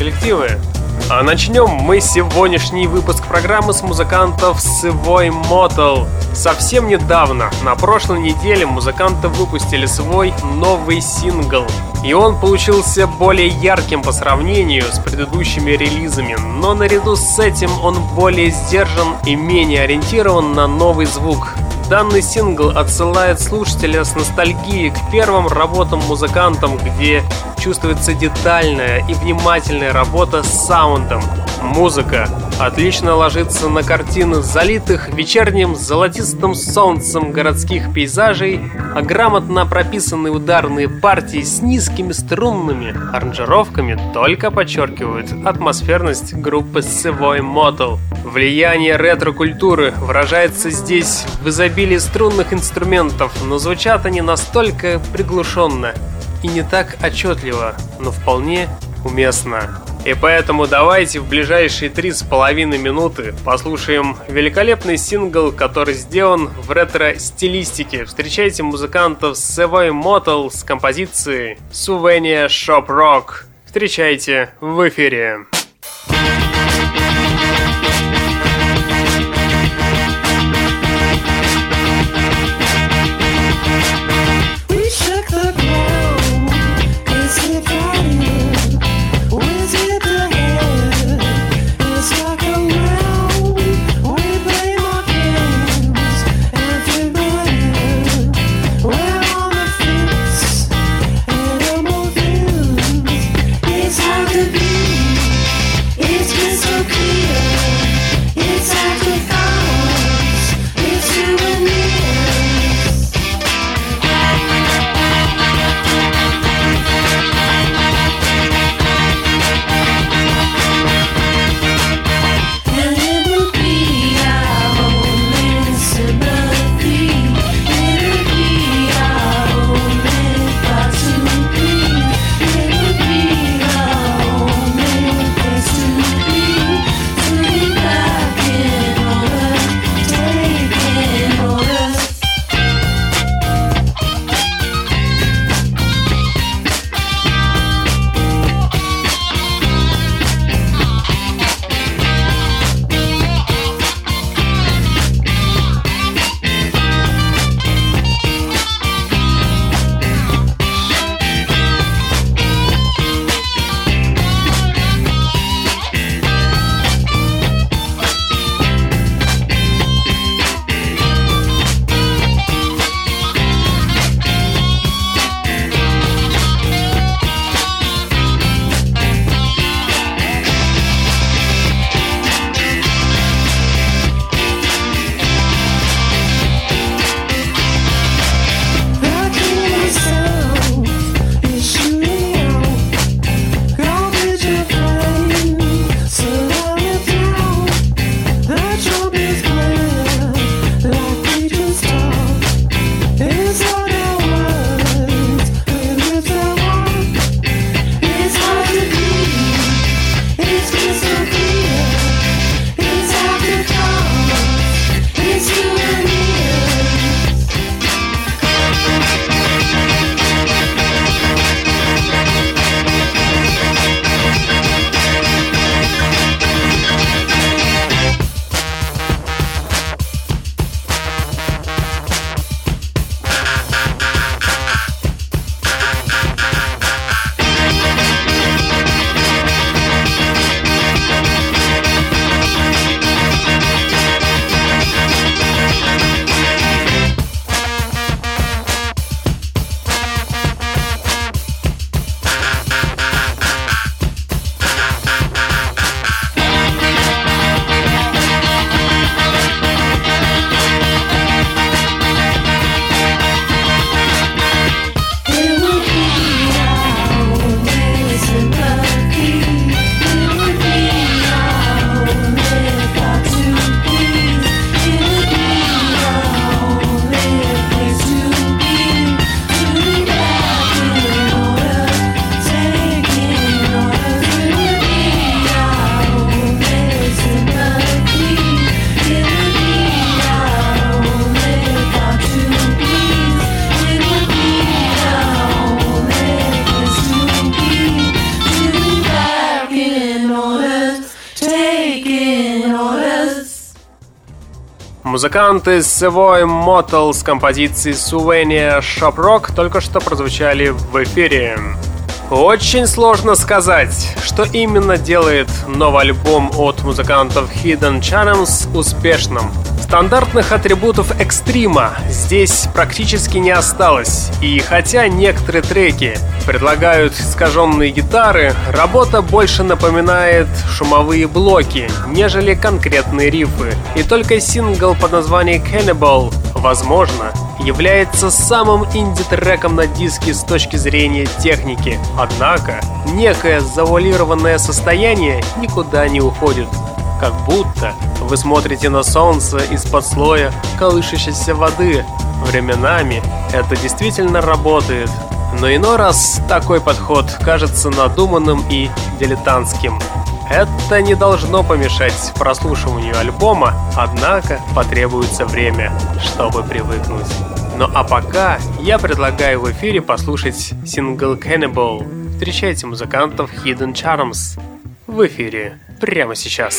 коллективы. А начнем мы сегодняшний выпуск программы с музыкантов свой Motel. Совсем недавно, на прошлой неделе, музыканты выпустили свой новый сингл. И он получился более ярким по сравнению с предыдущими релизами, но наряду с этим он более сдержан и менее ориентирован на новый звук. Данный сингл отсылает слушателя с ностальгией к первым работам музыкантам, где чувствуется детальная и внимательная работа с саундом. Музыка отлично ложится на картины залитых вечерним золотистым солнцем городских пейзажей, а грамотно прописанные ударные партии с низкими струнными аранжировками только подчеркивают атмосферность группы Savoy Motel. Влияние ретро-культуры выражается здесь в изобилии струнных инструментов, но звучат они настолько приглушенно и не так отчетливо, но вполне уместно. И поэтому давайте в ближайшие три с половиной минуты послушаем великолепный сингл, который сделан в ретро-стилистике. Встречайте музыкантов Savoy Motel с композицией Souvenir Shop Rock. Встречайте в эфире. It's Музыканты Savoy Motel с композицией Souvenir Shop Rock только что прозвучали в эфире. Очень сложно сказать, что именно делает новый альбом от музыкантов Hidden Charms успешным. Стандартных атрибутов экстрима здесь практически не осталось, и хотя некоторые треки предлагают искаженные гитары, работа больше напоминает шумовые блоки, нежели конкретные рифы. И только сингл под названием Cannibal, возможно, является самым инди-треком на диске с точки зрения техники. Однако, некое завуалированное состояние никуда не уходит. Как будто вы смотрите на солнце из-под слоя колышащейся воды. Временами это действительно работает, но иной раз такой подход кажется надуманным и дилетантским. Это не должно помешать прослушиванию альбома, однако потребуется время, чтобы привыкнуть. Ну а пока я предлагаю в эфире послушать сингл Cannibal. Встречайте музыкантов Hidden Charms в эфире прямо сейчас.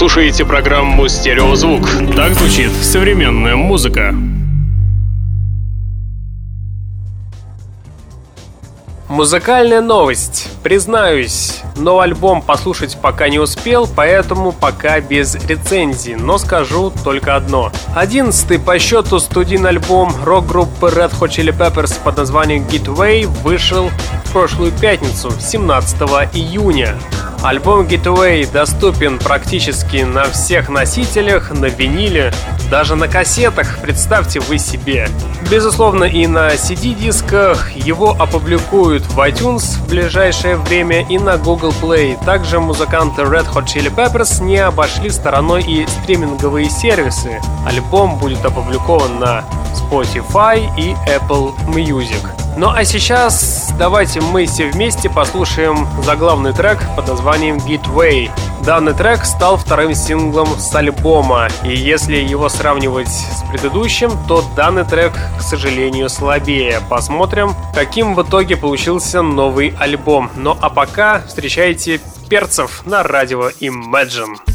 Слушаете программу «Стереозвук». Так звучит современная музыка. Музыкальная новость. Признаюсь, новый альбом послушать пока не успел, поэтому пока без рецензии, но скажу только одно. Одиннадцатый по счету студийный альбом рок-группы Red Hot Chili Peppers под названием Getaway вышел в прошлую пятницу, 17 июня. Альбом Getaway доступен практически на всех носителях, на виниле, даже на кассетах, представьте вы себе. Безусловно, и на CD-дисках его опубликуют в iTunes в ближайшее время и на Google Play. Также музыканты Red Hot Chili Peppers не обошли стороной и стриминговые сервисы. Альбом будет опубликован на Spotify и Apple Music. Ну а сейчас давайте мы все вместе послушаем заглавный трек под названием Gateway. Данный трек стал вторым синглом с альбома, и если его сравнивать с предыдущим, то данный трек, к сожалению, слабее. Посмотрим, каким в итоге получился новый альбом. Ну а пока встречайте перцев на радио Imagine.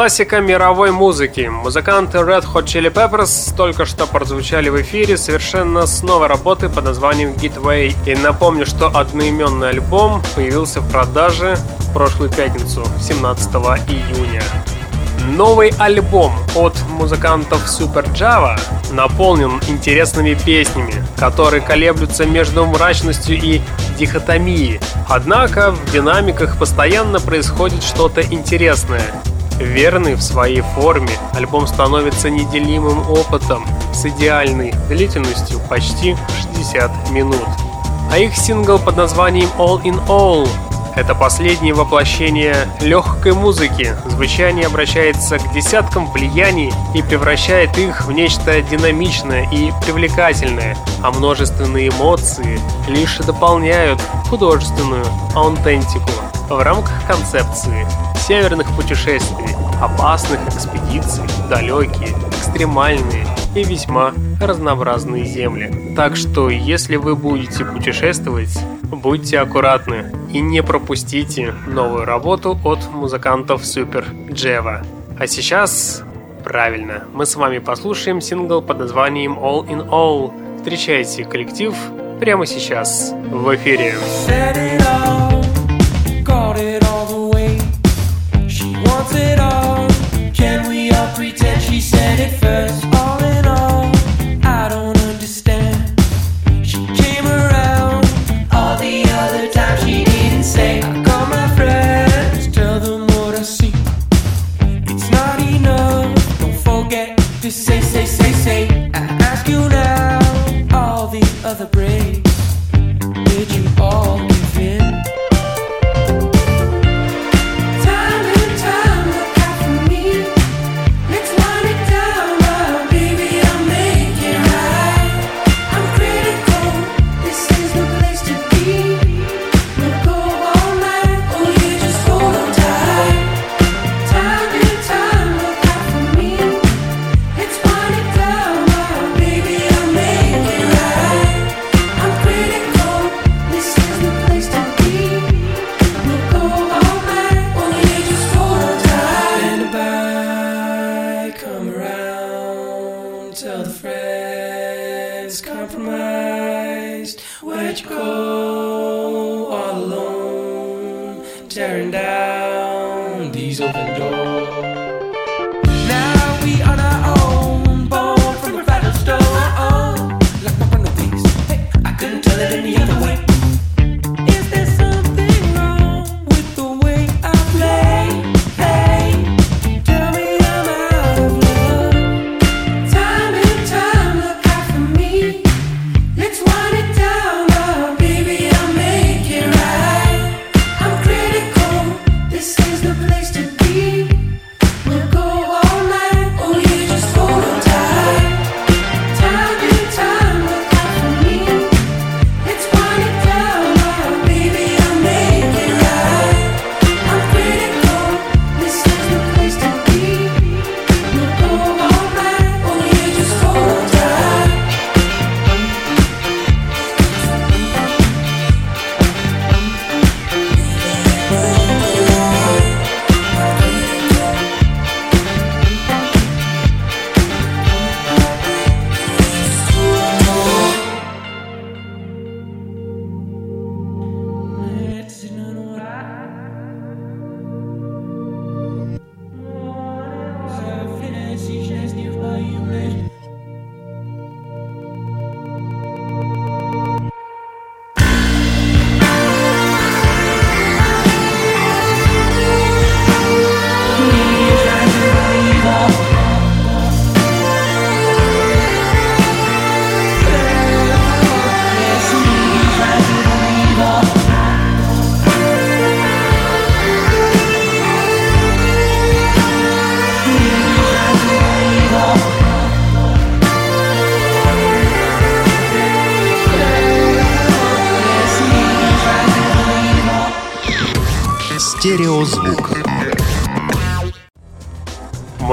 Классика мировой музыки. Музыканты Red Hot Chili Peppers только что прозвучали в эфире совершенно с новой работы под названием Gateway. И напомню, что одноименный альбом появился в продаже в прошлую пятницу, 17 июня. Новый альбом от музыкантов Super Java наполнен интересными песнями, которые колеблются между мрачностью и дихотомией. Однако в динамиках постоянно происходит что-то интересное. Верный в своей форме, альбом становится неделимым опытом с идеальной длительностью почти 60 минут. А их сингл под названием All in All это последнее воплощение легкой музыки. Звучание обращается к десяткам влияний и превращает их в нечто динамичное и привлекательное, а множественные эмоции лишь дополняют художественную аутентику в рамках концепции северных путешествий, опасных экспедиций, далекие, экстремальные и весьма разнообразные земли. Так что, если вы будете путешествовать, будьте аккуратны и не пропустите новую работу от музыкантов Super Java. А сейчас, правильно, мы с вами послушаем сингл под названием All in All. Встречайте коллектив прямо сейчас в эфире.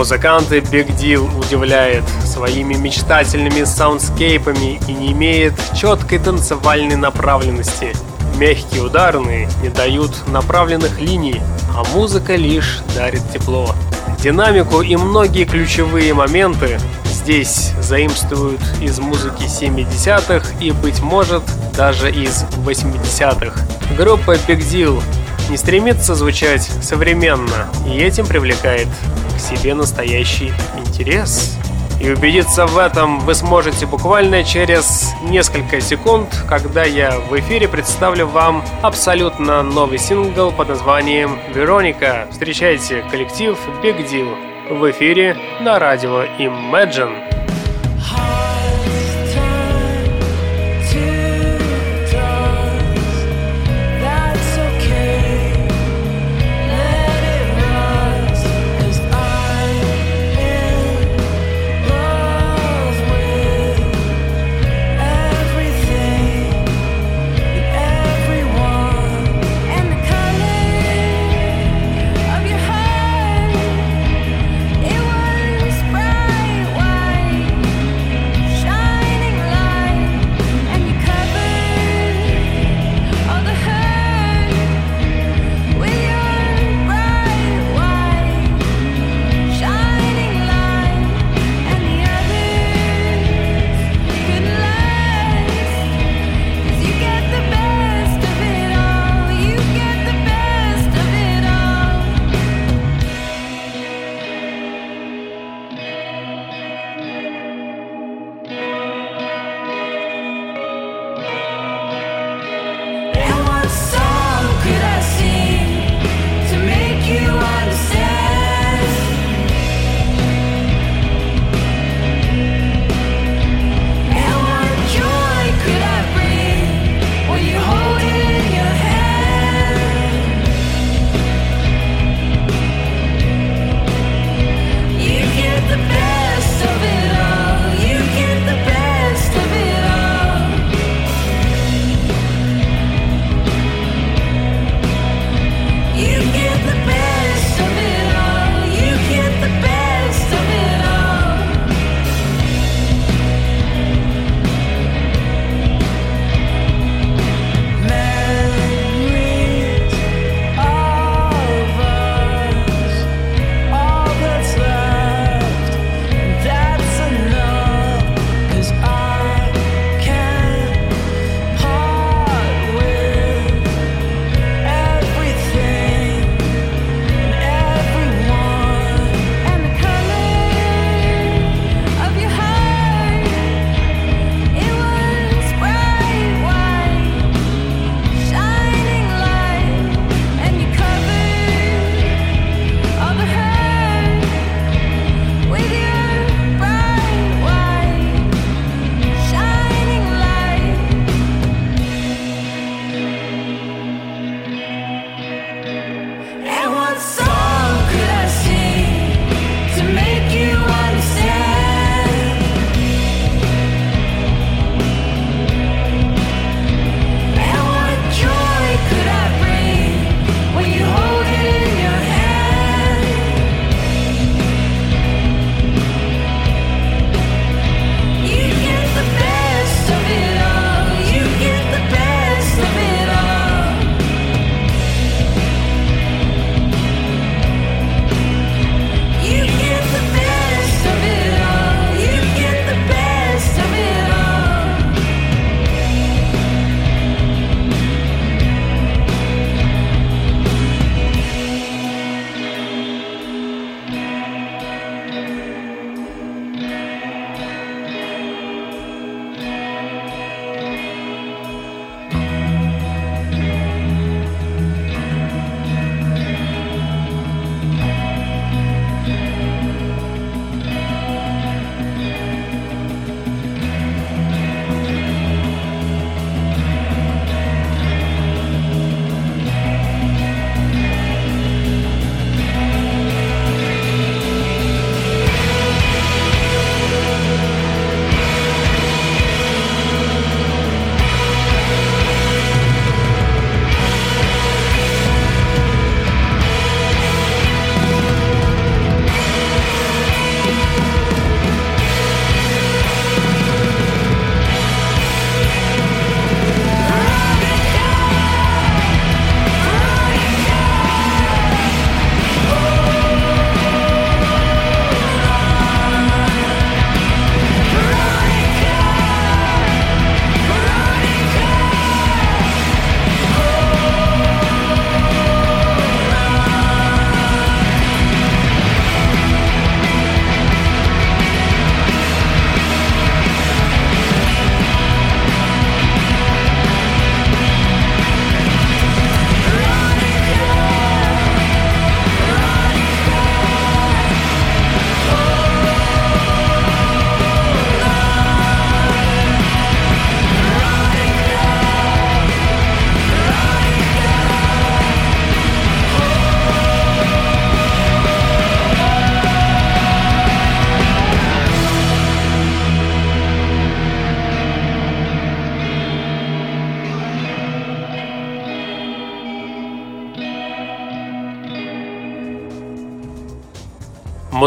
Музыканты Big Deal удивляет своими мечтательными саундскейпами и не имеет четкой танцевальной направленности. Мягкие ударные не дают направленных линий, а музыка лишь дарит тепло. динамику и многие ключевые моменты здесь заимствуют из музыки 70-х и, быть может, даже из 80-х. Группа Big Deal не стремится звучать современно, и этим привлекает к себе настоящий интерес. И убедиться в этом вы сможете буквально через несколько секунд, когда я в эфире представлю вам абсолютно новый сингл под названием «Вероника». Встречайте коллектив Big Deal в эфире на радио Imagine.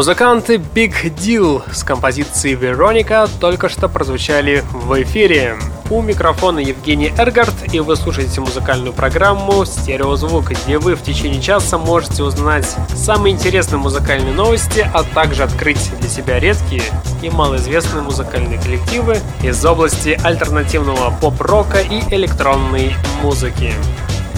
Музыканты Big Deal с композицией Вероника только что прозвучали в эфире. У микрофона Евгений Эргард, и вы слушаете музыкальную программу «Стереозвук», где вы в течение часа можете узнать самые интересные музыкальные новости, а также открыть для себя редкие и малоизвестные музыкальные коллективы из области альтернативного поп-рока и электронной музыки.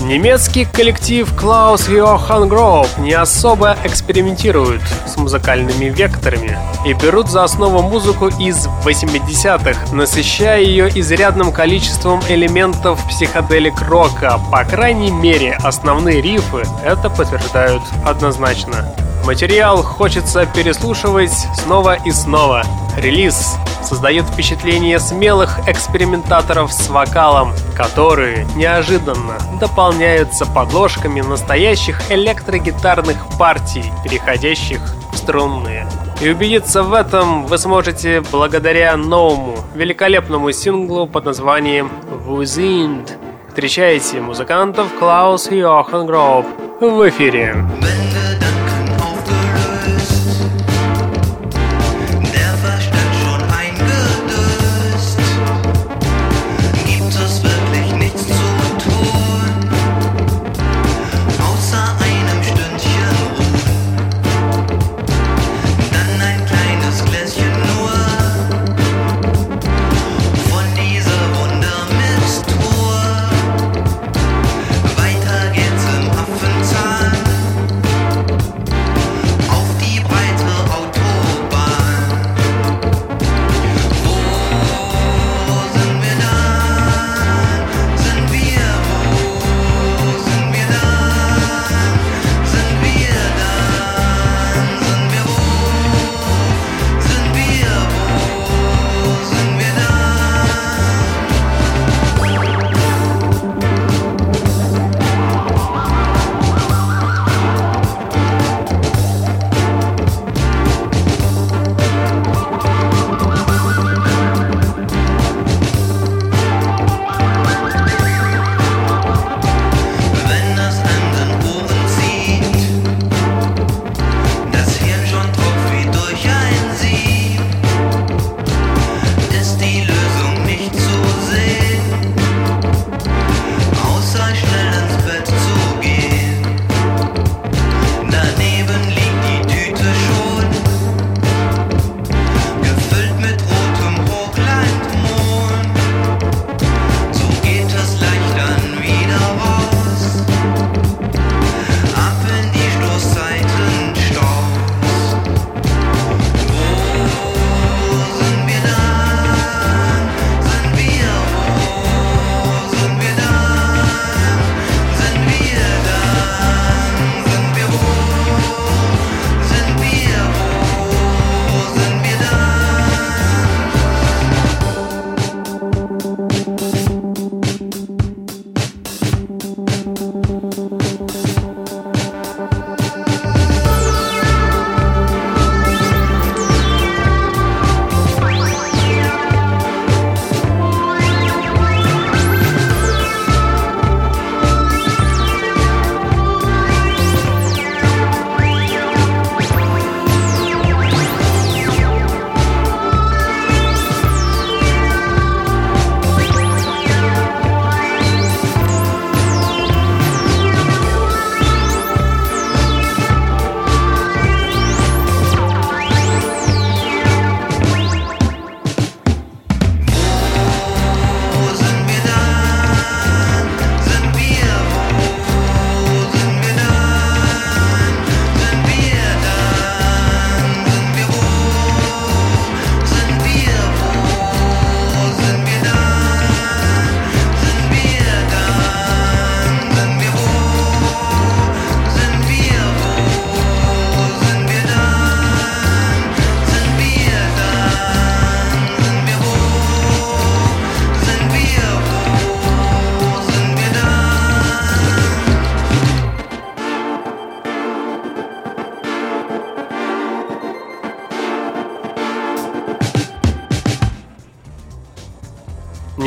Немецкий коллектив Klaus Johann Grob не особо экспериментирует с музыкальными векторами и берут за основу музыку из 80-х, насыщая ее изрядным количеством элементов психоделик-рока. По крайней мере, основные рифы это подтверждают однозначно. Материал хочется переслушивать снова и снова. Релиз создает впечатление смелых экспериментаторов с вокалом, которые неожиданно дополняются подложками настоящих электрогитарных партий, переходящих в струнные. И убедиться в этом вы сможете благодаря новому, великолепному синглу под названием «Within». Встречайте музыкантов Клаус Йохан Гроб в эфире.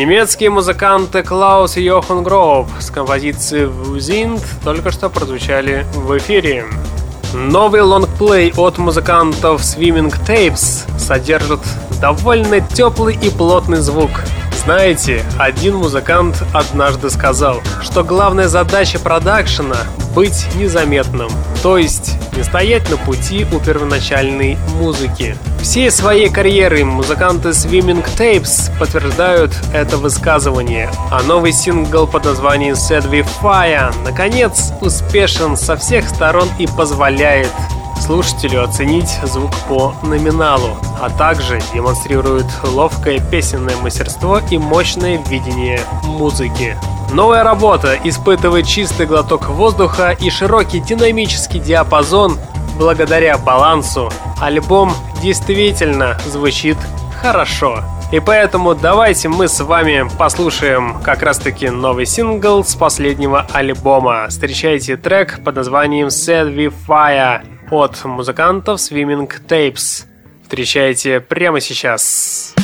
Немецкие музыканты Клаус и Йохан Гроув с композицией «Вузинд» только что прозвучали в эфире. Новый лонгплей от музыкантов Swimming Tapes содержит довольно теплый и плотный звук. Знаете, один музыкант однажды сказал, что главная задача продакшена — быть незаметным, то есть не стоять на пути у первоначальной музыки. Всей своей карьерой музыканты Swimming Tapes подтверждают это высказывание, а новый сингл под названием Set We Fire наконец успешен со всех сторон и позволяет слушателю оценить звук по номиналу, а также демонстрирует ловкое песенное мастерство и мощное видение музыки. Новая работа испытывает чистый глоток воздуха и широкий динамический диапазон. Благодаря балансу альбом действительно звучит хорошо. И поэтому давайте мы с вами послушаем как раз таки новый сингл с последнего альбома. Встречайте трек под названием Set We Fire от музыкантов Swimming Tapes. Встречайте прямо сейчас.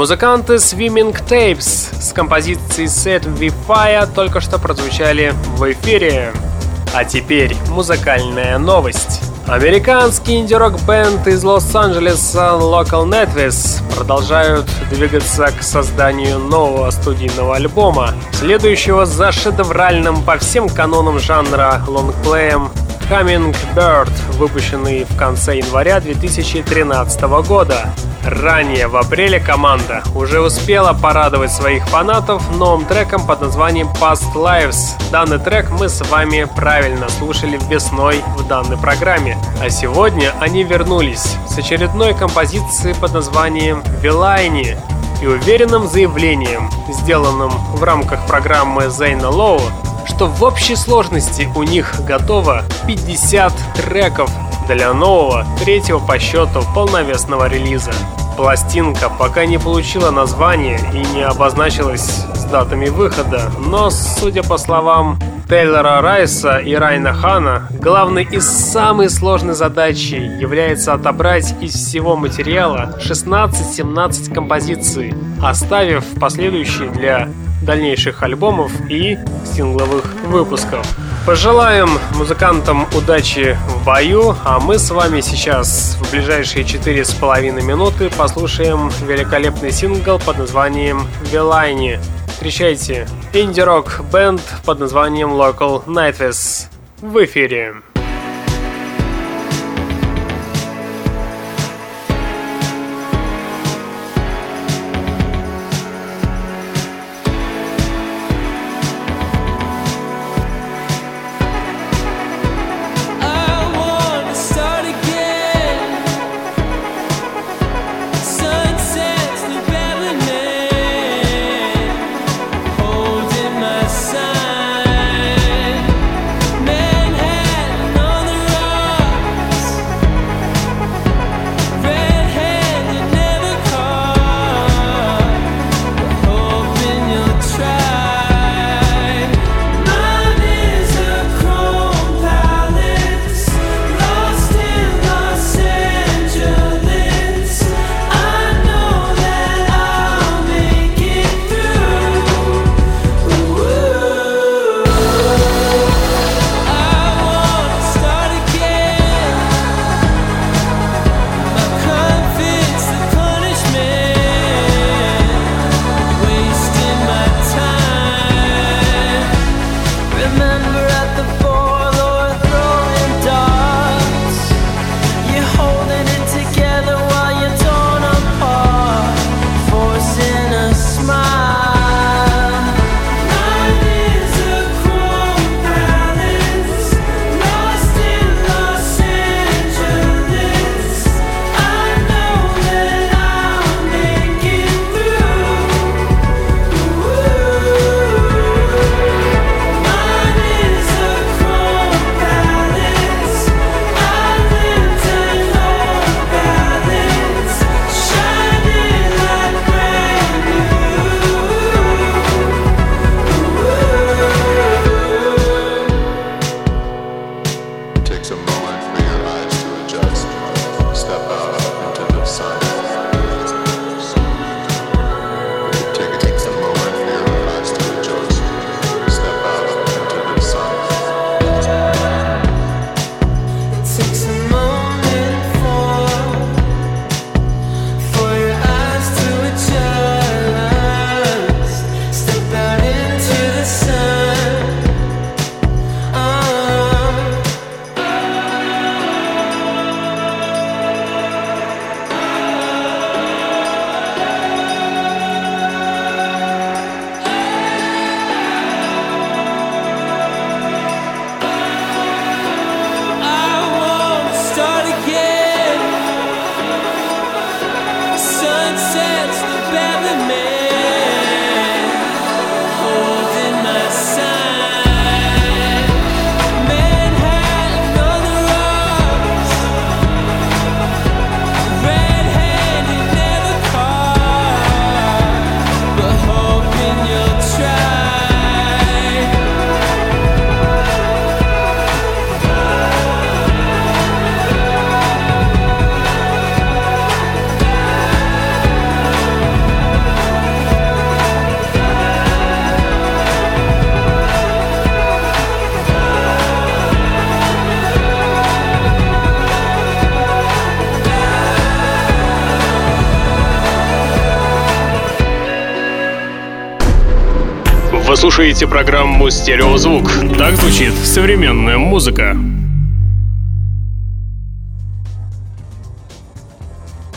Музыканты Swimming Tapes с композицией Set We Fire только что прозвучали в эфире. А теперь музыкальная новость. Американский инди-рок-бенд из Лос-Анджелеса Local Netvis продолжают двигаться к созданию нового студийного альбома, следующего за шедевральным по всем канонам жанра лонгплеем Hummingbird, выпущенный в конце января 2013 года. Ранее, в апреле, команда уже успела порадовать своих фанатов новым треком под названием Past Lives. Данный трек мы с вами правильно слушали весной в данной программе. А сегодня они вернулись с очередной композицией под названием Вилайни и уверенным заявлением, сделанным в рамках программы Зейна Лоу, что в общей сложности у них готово 50 треков для нового, третьего по счету полновесного релиза. Пластинка пока не получила название и не обозначилась с датами выхода, но, судя по словам Тейлора Райса и Райна Хана, главной и самой сложной задачей является отобрать из всего материала 16-17 композиций, оставив последующие для дальнейших альбомов и сингловых выпусков. Пожелаем музыкантам удачи в бою, а мы с вами сейчас в ближайшие четыре с половиной минуты послушаем великолепный сингл под названием «Вилайни». Встречайте инди-рок бенд под названием Local Nightwish в эфире. слушаете программу «Стереозвук». Так звучит современная музыка.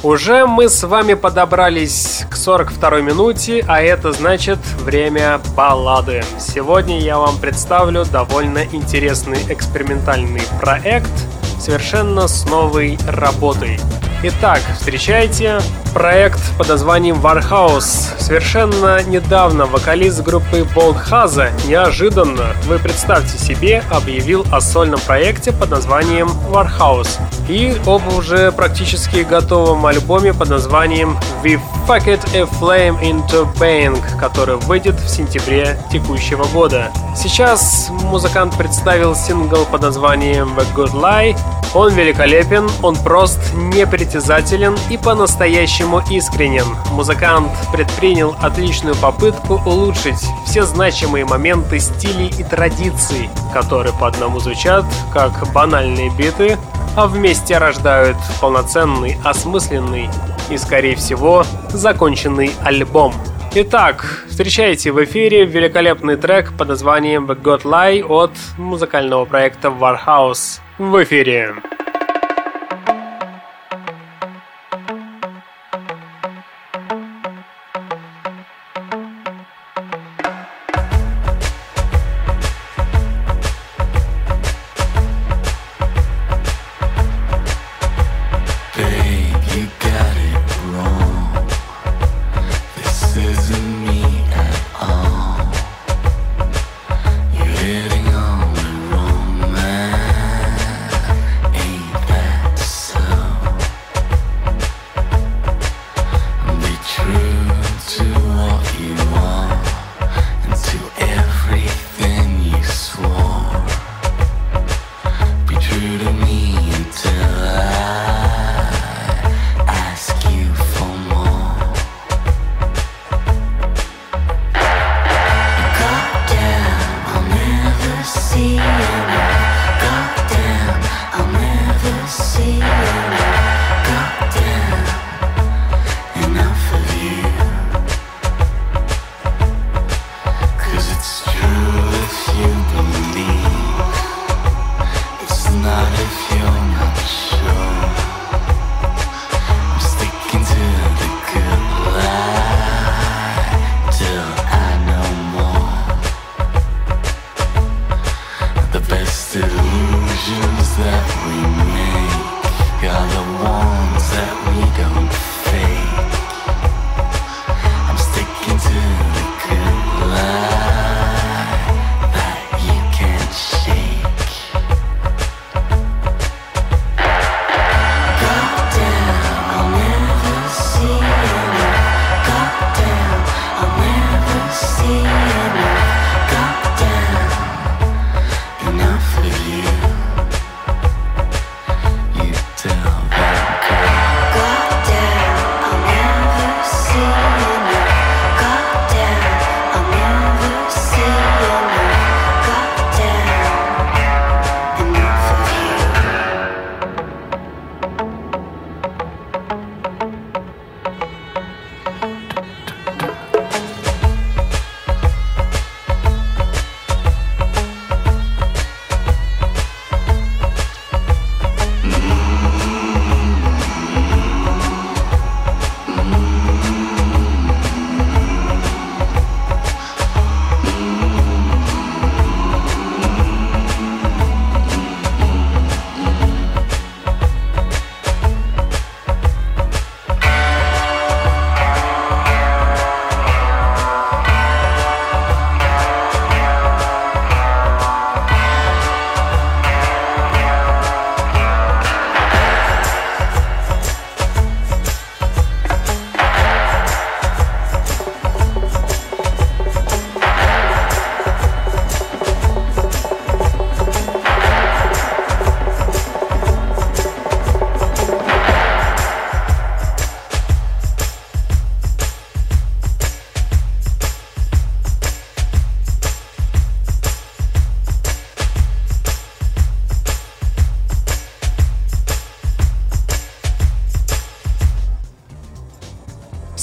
Уже мы с вами подобрались к 42 минуте, а это значит время баллады. Сегодня я вам представлю довольно интересный экспериментальный проект совершенно с новой работой. Итак, встречайте проект под названием Warhouse. Совершенно недавно вокалист группы Болтхаза неожиданно, вы представьте себе, объявил о сольном проекте под названием Warhouse и об уже практически готовом альбоме под названием We Fuck It A Flame Into Bang, который выйдет в сентябре текущего года. Сейчас музыкант представил сингл под названием The Good Lie. Он великолепен, он прост, непритязателен и по-настоящему искренен. Музыкант предпринял отличную попытку улучшить все значимые моменты стилей и традиций, которые по одному звучат как банальные биты, а вместе рождают полноценный, осмысленный и, скорее всего, законченный альбом. Итак, встречайте в эфире великолепный трек под названием God Lie от музыкального проекта Warhouse. В эфире.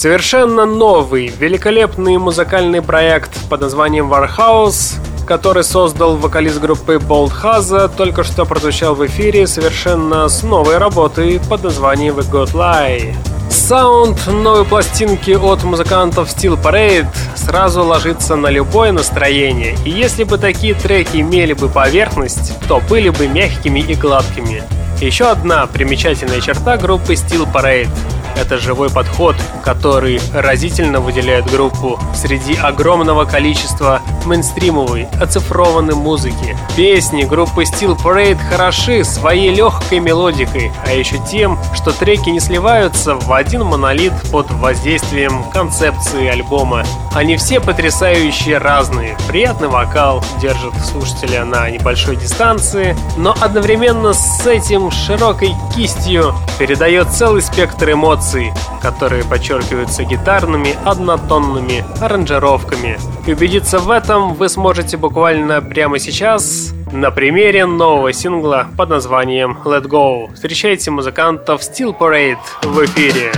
Совершенно новый, великолепный музыкальный проект под названием Warhouse, который создал вокалист группы Bold Haza, только что прозвучал в эфире совершенно с новой работой под названием The God Lie. Саунд новой пластинки от музыкантов Steel Parade сразу ложится на любое настроение, и если бы такие треки имели бы поверхность, то были бы мягкими и гладкими. Еще одна примечательная черта группы Steel Parade это живой подход, который разительно выделяет группу среди огромного количества мейнстримовой, оцифрованной музыки. Песни группы Steel Parade хороши своей легкой мелодикой, а еще тем, что треки не сливаются в один монолит под воздействием концепции альбома. Они все потрясающие разные. Приятный вокал держит слушателя на небольшой дистанции, но одновременно с этим широкой кистью передает целый спектр эмоций эмоций, которые подчеркиваются гитарными однотонными аранжировками. И убедиться в этом вы сможете буквально прямо сейчас на примере нового сингла под названием Let Go. Встречайте музыкантов Steel Parade в эфире.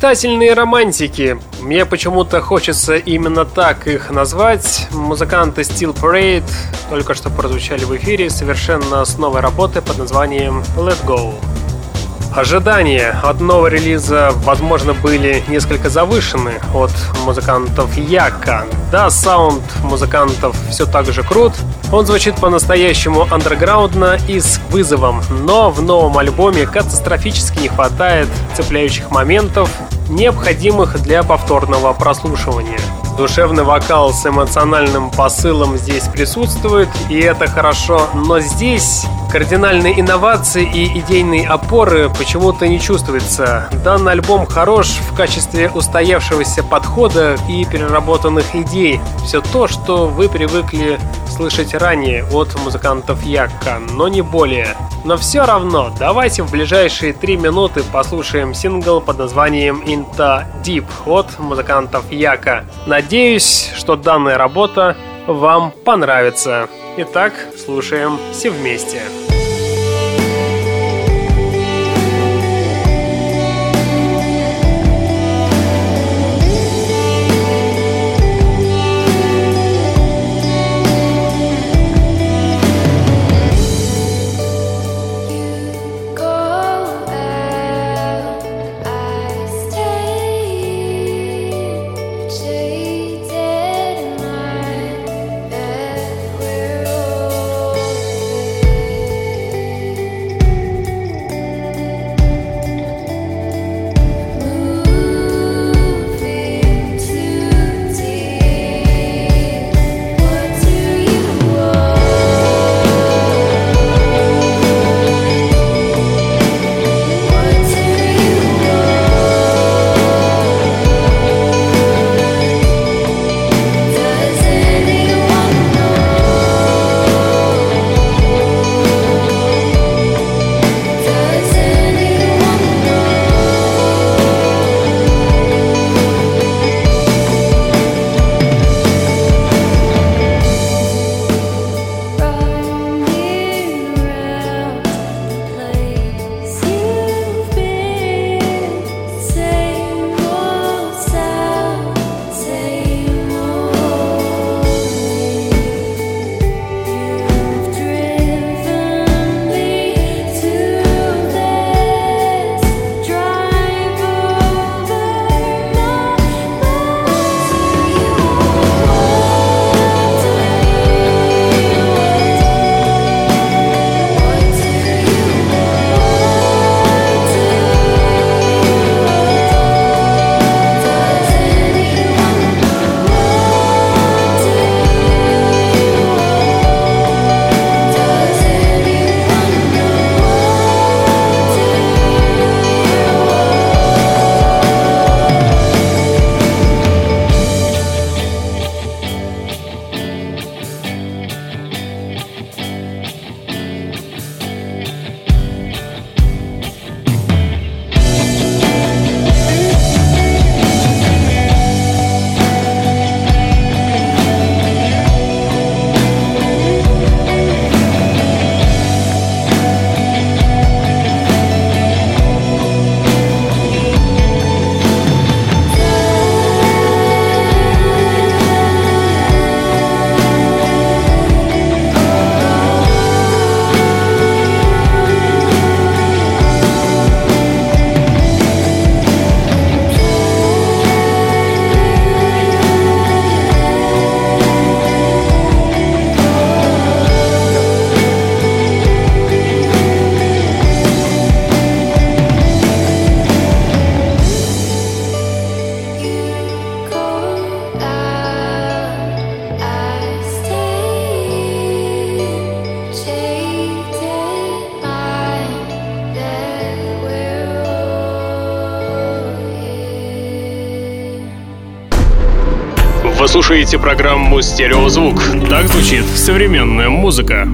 Мечтательные романтики. Мне почему-то хочется именно так их назвать. Музыканты Steel Parade только что прозвучали в эфире совершенно с новой работы под названием Let Go. Ожидания от нового релиза, возможно, были несколько завышены от музыкантов Яка. Да, саунд музыкантов все так же крут, он звучит по-настоящему андерграундно и с вызовом, но в новом альбоме катастрофически не хватает цепляющих моментов, необходимых для повторного прослушивания. Душевный вокал с эмоциональным посылом здесь присутствует, и это хорошо, но здесь кардинальной инновации и идейной опоры почему-то не чувствуется. Данный альбом хорош в качестве устоявшегося подхода и переработанных идей. Все то, что вы привыкли слышать ранее от музыкантов Якка, но не более. Но все равно, давайте в ближайшие три минуты послушаем сингл под названием Into Deep от музыкантов Яка. Надеюсь, что данная работа вам понравится. Итак, слушаем все вместе. Слушаете программу «Стереозвук». Так звучит современная музыка.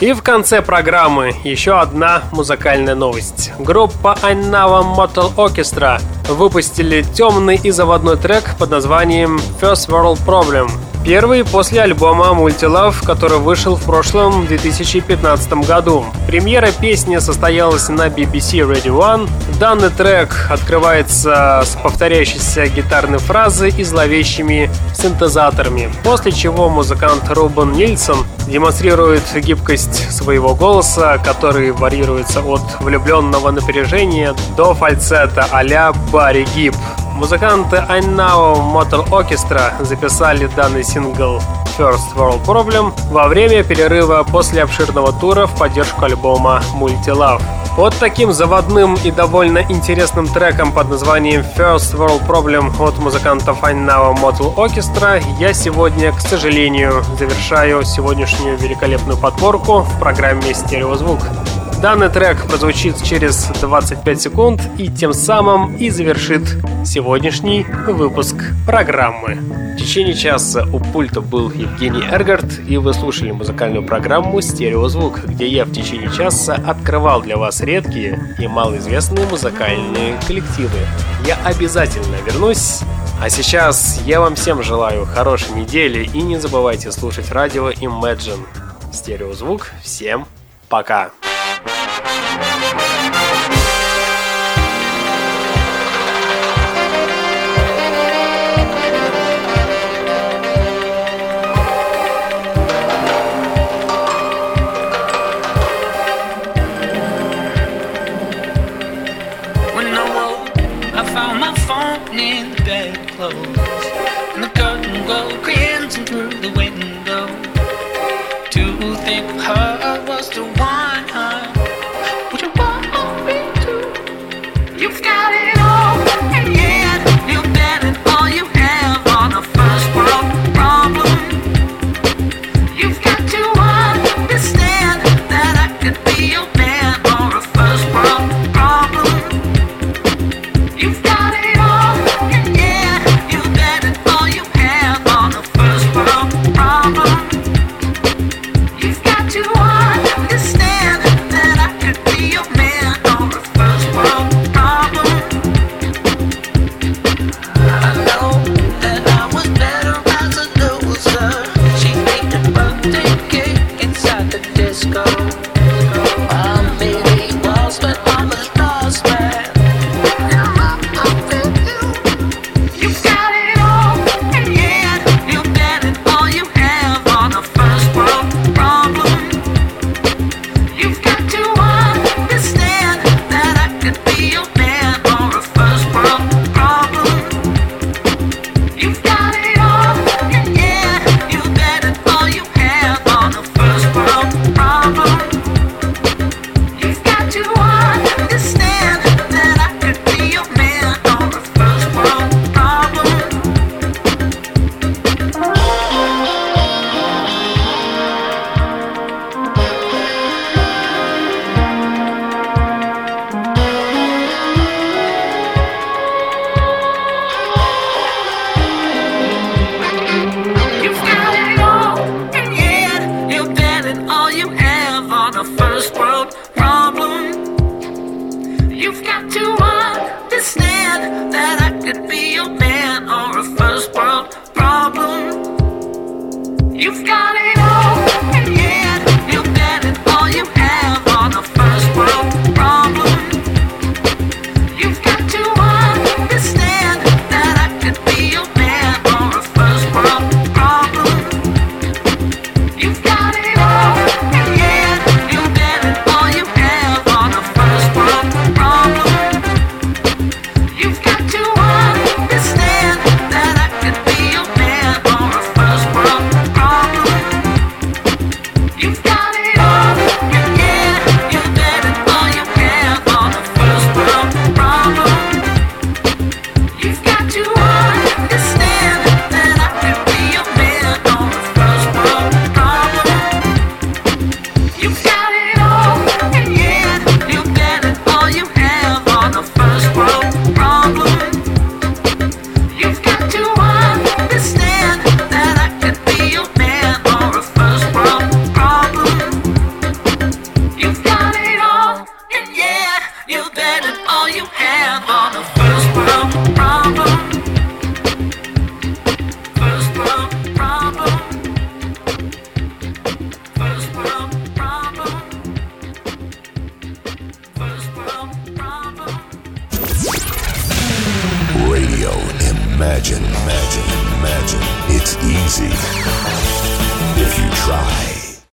И в конце программы еще одна музыкальная новость. Группа Annava Motel Orchestra выпустили темный и заводной трек под названием First World Problem. Первый после альбома Multilove, который вышел в прошлом 2015 году. Премьера песни состоялась на BBC Radio One. Данный трек открывается с повторяющейся гитарной фразы и зловещими синтезаторами, после чего музыкант Рубен Нильсон демонстрирует гибкость своего голоса, который варьируется от влюбленного напряжения до фальцета а-ля Барри Гиб. Музыканты Now Motor Orchestra записали данный сингл First World Problem во время перерыва после обширного тура в поддержку альбома Multilove. Под таким заводным и довольно интересным треком под названием First World Problem от музыкантов Now Motor Orchestra я сегодня, к сожалению, завершаю сегодняшнюю великолепную подборку в программе «Стереозвук». Данный трек прозвучит через 25 секунд и тем самым и завершит сегодняшний выпуск программы. В течение часа у пульта был Евгений Эргард, и вы слушали музыкальную программу «Стереозвук», где я в течение часа открывал для вас редкие и малоизвестные музыкальные коллективы. Я обязательно вернусь а сейчас я вам всем желаю хорошей недели и не забывайте слушать радио Imagine. Стереозвук. Всем пока.